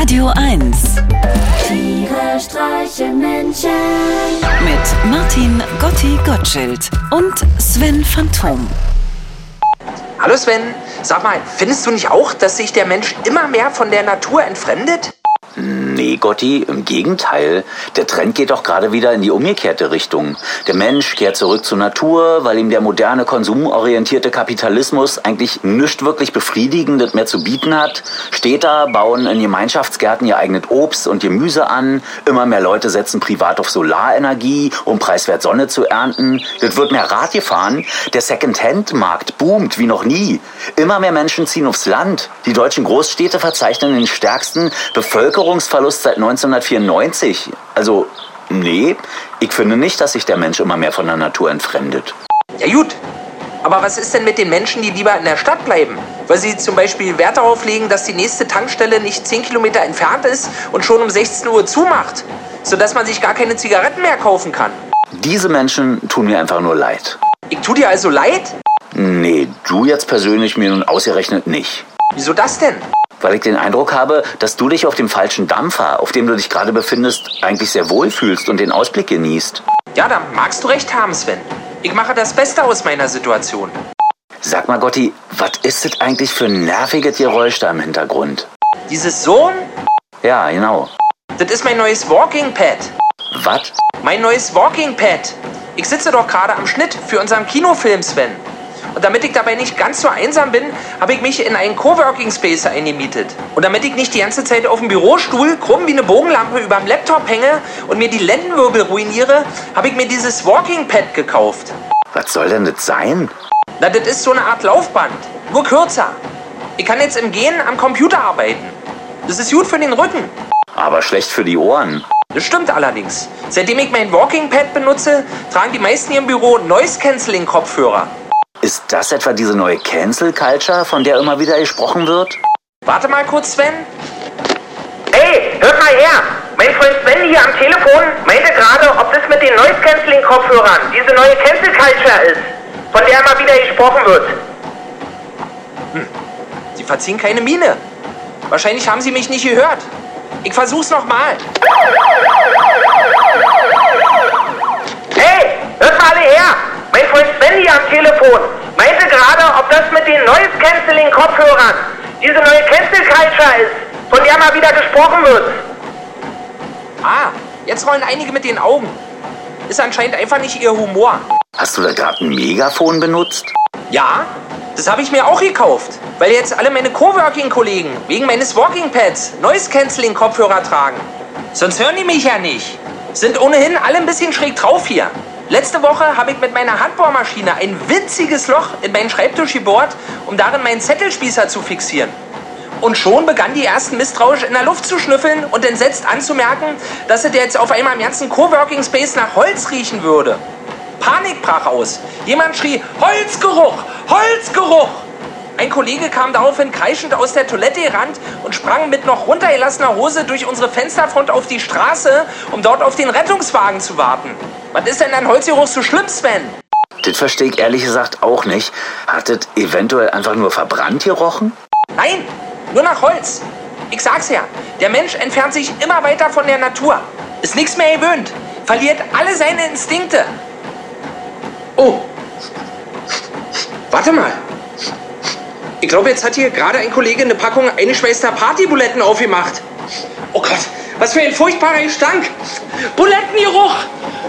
Radio 1 Tiere streichen Menschen. mit Martin Gotti Gottschild und Sven Phantom. Hallo Sven, sag mal, findest du nicht auch, dass sich der Mensch immer mehr von der Natur entfremdet? Nee, Gotti, im Gegenteil. Der Trend geht doch gerade wieder in die umgekehrte Richtung. Der Mensch kehrt zurück zur Natur, weil ihm der moderne konsumorientierte Kapitalismus eigentlich nichts wirklich Befriedigendes mehr zu bieten hat. Städter bauen in Gemeinschaftsgärten ihr eigenes Obst und Gemüse an. Immer mehr Leute setzen privat auf Solarenergie, um preiswert Sonne zu ernten. Es wird mehr Rad gefahren. Der Second-Hand-Markt boomt wie noch nie. Immer mehr Menschen ziehen aufs Land. Die deutschen Großstädte verzeichnen den stärksten Bevölkerungsverlust seit 1994. Also, nee, ich finde nicht, dass sich der Mensch immer mehr von der Natur entfremdet. Ja gut, aber was ist denn mit den Menschen, die lieber in der Stadt bleiben? Weil sie zum Beispiel Wert darauf legen, dass die nächste Tankstelle nicht 10 Kilometer entfernt ist und schon um 16 Uhr zumacht, sodass man sich gar keine Zigaretten mehr kaufen kann. Diese Menschen tun mir einfach nur leid. Ich tu dir also leid? Nee, du jetzt persönlich mir nun ausgerechnet nicht. Wieso das denn? Weil ich den Eindruck habe, dass du dich auf dem falschen Dampfer, auf dem du dich gerade befindest, eigentlich sehr wohl fühlst und den Ausblick genießt. Ja, da magst du recht haben, Sven. Ich mache das Beste aus meiner Situation. Sag mal, Gotti, was ist das eigentlich für ein nerviges Geräusch da im Hintergrund? Dieses Sohn, Ja, genau. das ist mein neues Walking Pad. Was? Mein neues Walking Pad. Ich sitze doch gerade am Schnitt für unseren Kinofilm, Sven. Und damit ich dabei nicht ganz so einsam bin, habe ich mich in einen Coworking Space eingemietet. Und damit ich nicht die ganze Zeit auf dem Bürostuhl krumm wie eine Bogenlampe über dem Laptop hänge und mir die Lendenwirbel ruiniere, habe ich mir dieses Walking Pad gekauft. Was soll denn das sein? Na, das ist so eine Art Laufband, nur kürzer. Ich kann jetzt im Gehen am Computer arbeiten. Das ist gut für den Rücken. Aber schlecht für die Ohren. Das stimmt allerdings. Seitdem ich mein Walking Pad benutze, tragen die meisten hier im Büro Noise Cancelling Kopfhörer. Ist das etwa diese neue Cancel Culture, von der immer wieder gesprochen wird? Warte mal kurz, Sven. Hey, hört mal her! Mein Freund Sven hier am Telefon meinte gerade, ob das mit den Noise Cancelling Kopfhörern diese neue Cancel Culture ist, von der immer wieder gesprochen wird. Hm. Sie verziehen keine Miene. Wahrscheinlich haben Sie mich nicht gehört. Ich versuch's nochmal. Telefon meinte gerade, ob das mit den Noise Cancelling Kopfhörern diese neue Cancel Culture ist, von der mal wieder gesprochen wird. Ah, jetzt rollen einige mit den Augen. Ist anscheinend einfach nicht ihr Humor. Hast du da gerade ein Megafon benutzt? Ja, das habe ich mir auch gekauft, weil jetzt alle meine Coworking-Kollegen wegen meines Walking Pads Noise Cancelling Kopfhörer tragen. Sonst hören die mich ja nicht. Sind ohnehin alle ein bisschen schräg drauf hier. Letzte Woche habe ich mit meiner Handbohrmaschine ein winziges Loch in meinen Schreibtisch gebohrt, um darin meinen Zettelspießer zu fixieren. Und schon begannen die ersten misstrauisch in der Luft zu schnüffeln und entsetzt anzumerken, dass es jetzt auf einmal im ganzen Coworking Space nach Holz riechen würde. Panik brach aus. Jemand schrie, Holzgeruch, Holzgeruch! Ein Kollege kam daraufhin kreischend aus der Toilette gerannt und sprang mit noch runtergelassener Hose durch unsere Fensterfront auf die Straße, um dort auf den Rettungswagen zu warten. Was ist denn an Holzgeruch so schlimm, Sven? Das verstehe ich ehrlich gesagt auch nicht. Hat das eventuell einfach nur verbrannt gerochen? Nein, nur nach Holz. Ich sag's ja, der Mensch entfernt sich immer weiter von der Natur. Ist nichts mehr gewöhnt. Verliert alle seine Instinkte. Oh. Warte mal. Ich glaube, jetzt hat hier gerade ein Kollege eine Packung eingeschweißter Partybuletten aufgemacht. Oh Gott, was für ein furchtbarer Gestank. Bulettengeruch!